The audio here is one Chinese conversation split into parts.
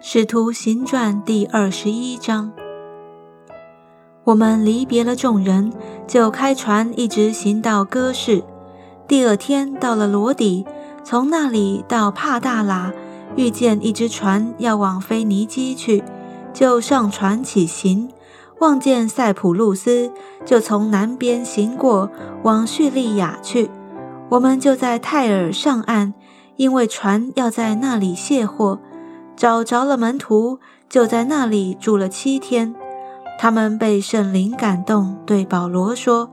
使徒行传第二十一章，我们离别了众人，就开船一直行到哥市。第二天到了罗底，从那里到帕大拉，遇见一只船要往腓尼基去，就上船起行。望见塞浦路斯，就从南边行过，往叙利亚去。我们就在泰尔上岸，因为船要在那里卸货。找着了门徒，就在那里住了七天。他们被圣灵感动，对保罗说：“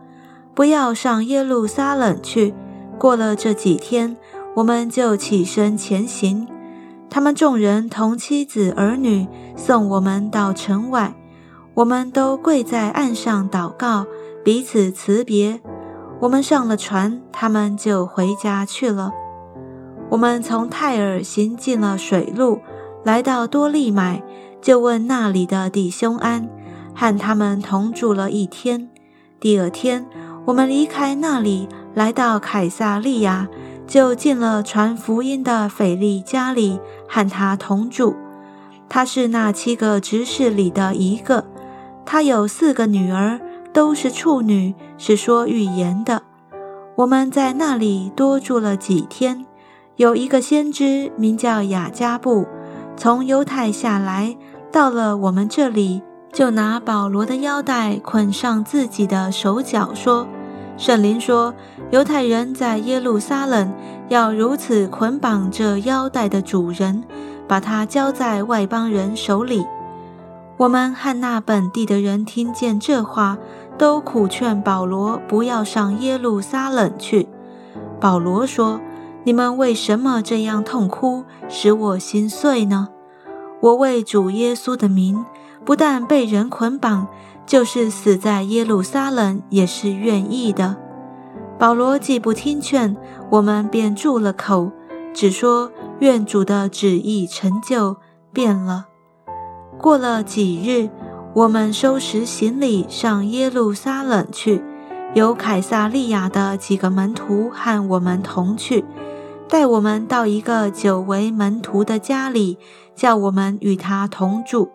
不要上耶路撒冷去。”过了这几天，我们就起身前行。他们众人同妻子儿女送我们到城外，我们都跪在岸上祷告，彼此辞别。我们上了船，他们就回家去了。我们从泰尔行进了水路。来到多利买，就问那里的弟兄安，和他们同住了一天。第二天，我们离开那里，来到凯撒利亚，就进了传福音的腓力家里，和他同住。他是那七个执事里的一个，他有四个女儿，都是处女，是说预言的。我们在那里多住了几天，有一个先知名叫雅加布。从犹太下来，到了我们这里，就拿保罗的腰带捆上自己的手脚，说：“圣灵说，犹太人在耶路撒冷要如此捆绑这腰带的主人，把他交在外邦人手里。”我们汉那本地的人听见这话，都苦劝保罗不要上耶路撒冷去。保罗说。你们为什么这样痛哭，使我心碎呢？我为主耶稣的名，不但被人捆绑，就是死在耶路撒冷也是愿意的。保罗既不听劝，我们便住了口，只说愿主的旨意成就。变了。过了几日，我们收拾行李上耶路撒冷去，由凯撒利亚的几个门徒和我们同去。带我们到一个久违门徒的家里，叫我们与他同住。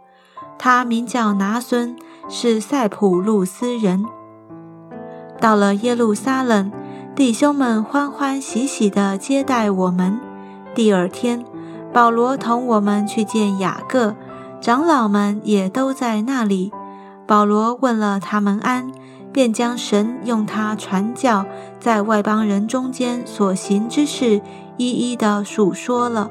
他名叫拿孙，是塞浦路斯人。到了耶路撒冷，弟兄们欢欢喜喜地接待我们。第二天，保罗同我们去见雅各，长老们也都在那里。保罗问了他们安。便将神用他传教在外邦人中间所行之事一一的述说了。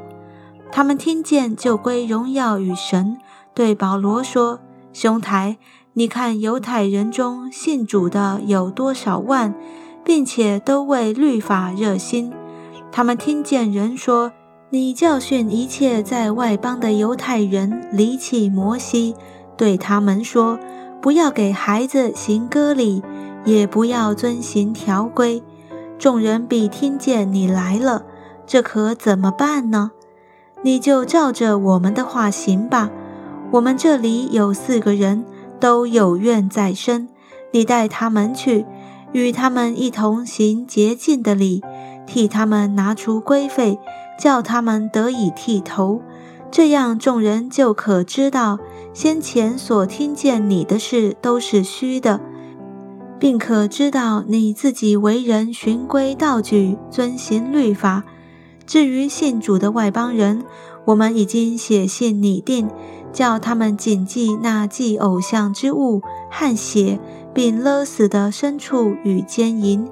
他们听见就归荣耀与神，对保罗说：“兄台，你看犹太人中信主的有多少万，并且都为律法热心。他们听见人说，你教训一切在外邦的犹太人离弃摩西，对他们说。”不要给孩子行割礼，也不要遵行条规。众人必听见你来了，这可怎么办呢？你就照着我们的话行吧。我们这里有四个人都有怨在身，你带他们去，与他们一同行洁净的礼，替他们拿出规费，叫他们得以剃头。这样众人就可知道。先前所听见你的事都是虚的，并可知道你自己为人循规蹈矩，遵行律法。至于信主的外邦人，我们已经写信拟定，叫他们谨记那祭偶像之物汗血，并勒死的牲畜与奸淫。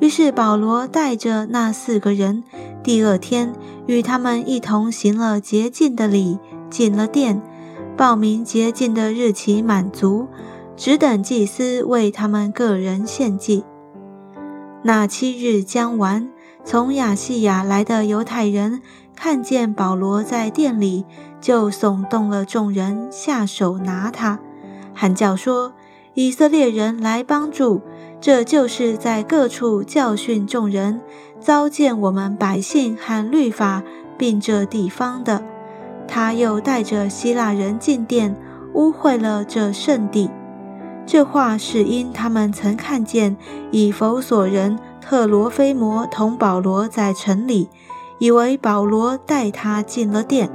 于是保罗带着那四个人，第二天与他们一同行了洁净的礼，进了殿。报名洁净的日期满足，只等祭司为他们个人献祭。那七日将完，从亚细亚来的犹太人看见保罗在店里，就耸动了众人下手拿他，喊叫说：“以色列人来帮助！这就是在各处教训众人，糟践我们百姓和律法，并这地方的。”他又带着希腊人进殿，污秽了这圣地。这话是因他们曾看见以弗所人特罗菲摩同保罗在城里，以为保罗带他进了殿。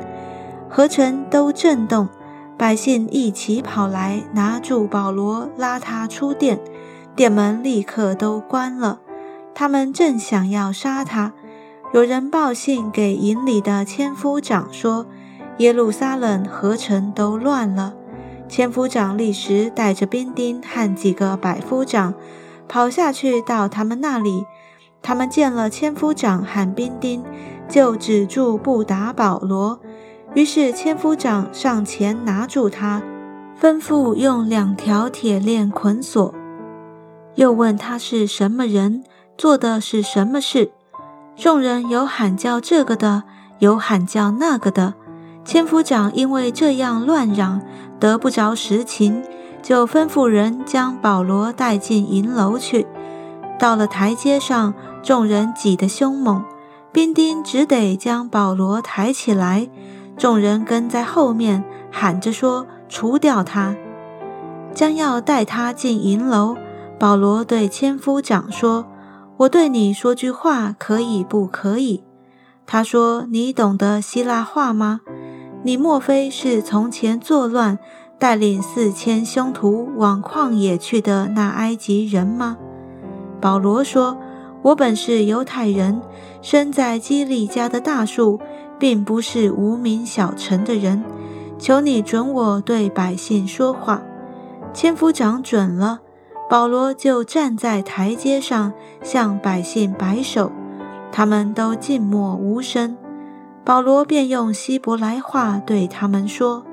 河城都震动，百姓一起跑来拿住保罗，拉他出殿，殿门立刻都关了。他们正想要杀他，有人报信给营里的千夫长说：“耶路撒冷河城都乱了。”千夫长立时带着兵丁和几个百夫长跑下去到他们那里。他们见了千夫长和兵丁，就止住不打保罗。于是千夫长上前拿住他，吩咐用两条铁链捆锁，又问他是什么人。做的是什么事？众人有喊叫这个的，有喊叫那个的。千夫长因为这样乱嚷，得不着实情，就吩咐人将保罗带进银楼去。到了台阶上，众人挤得凶猛，兵丁只得将保罗抬起来，众人跟在后面喊着说：“除掉他！”将要带他进银楼，保罗对千夫长说。我对你说句话，可以不可以？他说：“你懂得希腊话吗？你莫非是从前作乱，带领四千凶徒往旷野去的那埃及人吗？”保罗说：“我本是犹太人，生在基利家的大树，并不是无名小城的人。求你准我对百姓说话。”千夫长准了。保罗就站在台阶上，向百姓摆手，他们都静默无声。保罗便用希伯来话对他们说：“